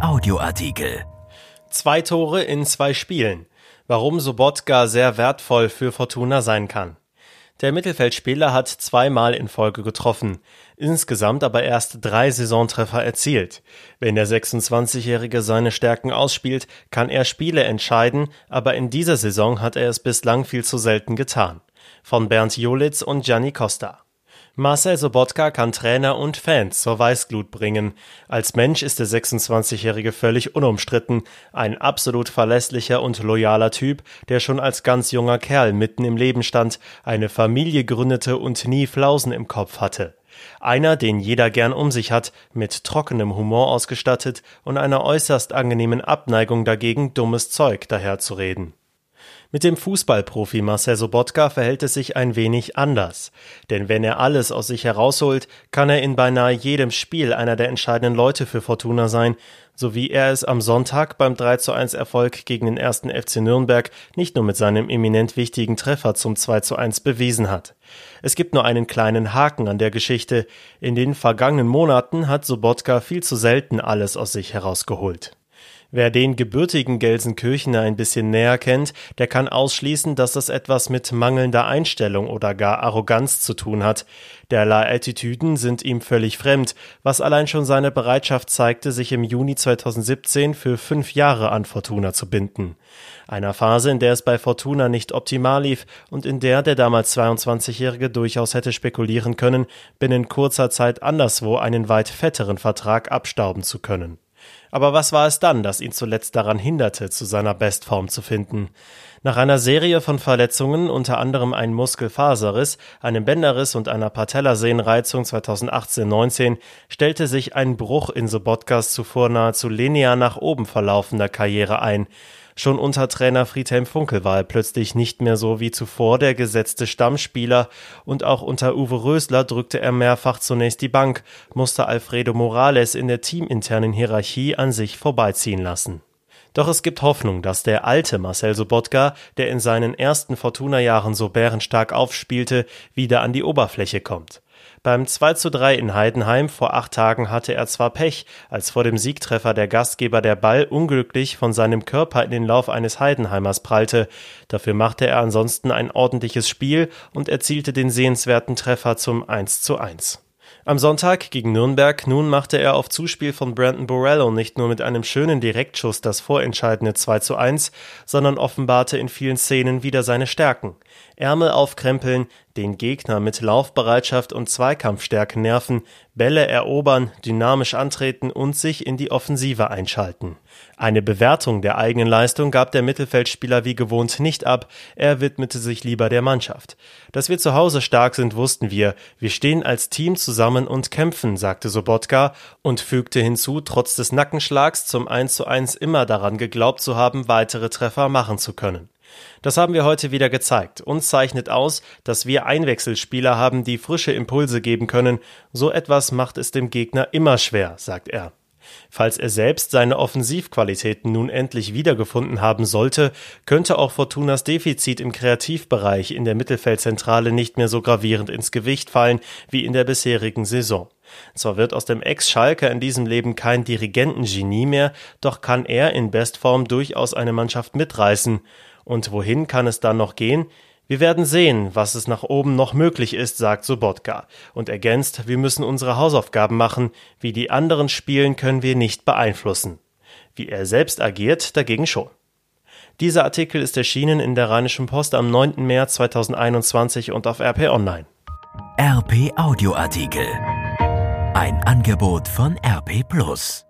Audioartikel. Zwei Tore in zwei Spielen. Warum Sobotka sehr wertvoll für Fortuna sein kann. Der Mittelfeldspieler hat zweimal in Folge getroffen, insgesamt aber erst drei Saisontreffer erzielt. Wenn der 26-Jährige seine Stärken ausspielt, kann er Spiele entscheiden, aber in dieser Saison hat er es bislang viel zu selten getan. Von Bernd Jolitz und Gianni Costa. Marcel Sobotka kann Trainer und Fans zur Weißglut bringen. Als Mensch ist der 26-Jährige völlig unumstritten, ein absolut verlässlicher und loyaler Typ, der schon als ganz junger Kerl mitten im Leben stand, eine Familie gründete und nie Flausen im Kopf hatte. Einer, den jeder gern um sich hat, mit trockenem Humor ausgestattet und einer äußerst angenehmen Abneigung dagegen, dummes Zeug daherzureden. Mit dem Fußballprofi Marcel Sobotka verhält es sich ein wenig anders. Denn wenn er alles aus sich herausholt, kann er in beinahe jedem Spiel einer der entscheidenden Leute für Fortuna sein, so wie er es am Sonntag beim 3 zu 1 Erfolg gegen den ersten FC Nürnberg nicht nur mit seinem eminent wichtigen Treffer zum 2 zu 1 bewiesen hat. Es gibt nur einen kleinen Haken an der Geschichte. In den vergangenen Monaten hat Sobotka viel zu selten alles aus sich herausgeholt. Wer den gebürtigen Gelsenkirchener ein bisschen näher kennt, der kann ausschließen, dass das etwas mit mangelnder Einstellung oder gar Arroganz zu tun hat. Derlei Attitüden sind ihm völlig fremd, was allein schon seine Bereitschaft zeigte, sich im Juni 2017 für fünf Jahre an Fortuna zu binden. Einer Phase, in der es bei Fortuna nicht optimal lief und in der der damals 22-Jährige durchaus hätte spekulieren können, binnen kurzer Zeit anderswo einen weit fetteren Vertrag abstauben zu können. Aber was war es dann, das ihn zuletzt daran hinderte, zu seiner Bestform zu finden? Nach einer Serie von Verletzungen, unter anderem ein Muskelfaserriss, einem Bänderriss und einer Patellasehnenreizung 2018-19, stellte sich ein Bruch in Sobotkas zuvor nahezu linear nach oben verlaufender Karriere ein. Schon unter Trainer Friedhelm Funkel war er plötzlich nicht mehr so wie zuvor der gesetzte Stammspieler und auch unter Uwe Rösler drückte er mehrfach zunächst die Bank, musste Alfredo Morales in der teaminternen Hierarchie an sich vorbeiziehen lassen. Doch es gibt Hoffnung, dass der alte Marcel Sobotka, der in seinen ersten Fortuna-Jahren so bärenstark aufspielte, wieder an die Oberfläche kommt. Beim 2 zu 3 in Heidenheim vor acht Tagen hatte er zwar Pech, als vor dem Siegtreffer der Gastgeber der Ball unglücklich von seinem Körper in den Lauf eines Heidenheimers prallte. Dafür machte er ansonsten ein ordentliches Spiel und erzielte den sehenswerten Treffer zum 1 zu 1. Am Sonntag gegen Nürnberg nun machte er auf Zuspiel von Brandon Borello nicht nur mit einem schönen Direktschuss das vorentscheidende 2 zu 1, sondern offenbarte in vielen Szenen wieder seine Stärken. Ärmel aufkrempeln, den Gegner mit Laufbereitschaft und Zweikampfstärke nerven, Bälle erobern, dynamisch antreten und sich in die Offensive einschalten. Eine Bewertung der eigenen Leistung gab der Mittelfeldspieler wie gewohnt nicht ab, er widmete sich lieber der Mannschaft. Dass wir zu Hause stark sind, wussten wir. Wir stehen als Team zusammen und kämpfen, sagte Sobotka und fügte hinzu, trotz des Nackenschlags zum 1 zu 1 immer daran geglaubt zu haben, weitere Treffer machen zu können. Das haben wir heute wieder gezeigt. Uns zeichnet aus, dass wir Einwechselspieler haben, die frische Impulse geben können. So etwas macht es dem Gegner immer schwer, sagt er. Falls er selbst seine Offensivqualitäten nun endlich wiedergefunden haben sollte, könnte auch Fortunas Defizit im Kreativbereich in der Mittelfeldzentrale nicht mehr so gravierend ins Gewicht fallen wie in der bisherigen Saison. Zwar wird aus dem Ex-Schalker in diesem Leben kein Dirigentengenie mehr, doch kann er in Bestform durchaus eine Mannschaft mitreißen. Und wohin kann es dann noch gehen? Wir werden sehen, was es nach oben noch möglich ist, sagt Sobotka und ergänzt, wir müssen unsere Hausaufgaben machen, wie die anderen spielen können wir nicht beeinflussen. Wie er selbst agiert, dagegen schon. Dieser Artikel ist erschienen in der Rheinischen Post am 9. März 2021 und auf RP Online. RP Audioartikel. Ein Angebot von RP Plus.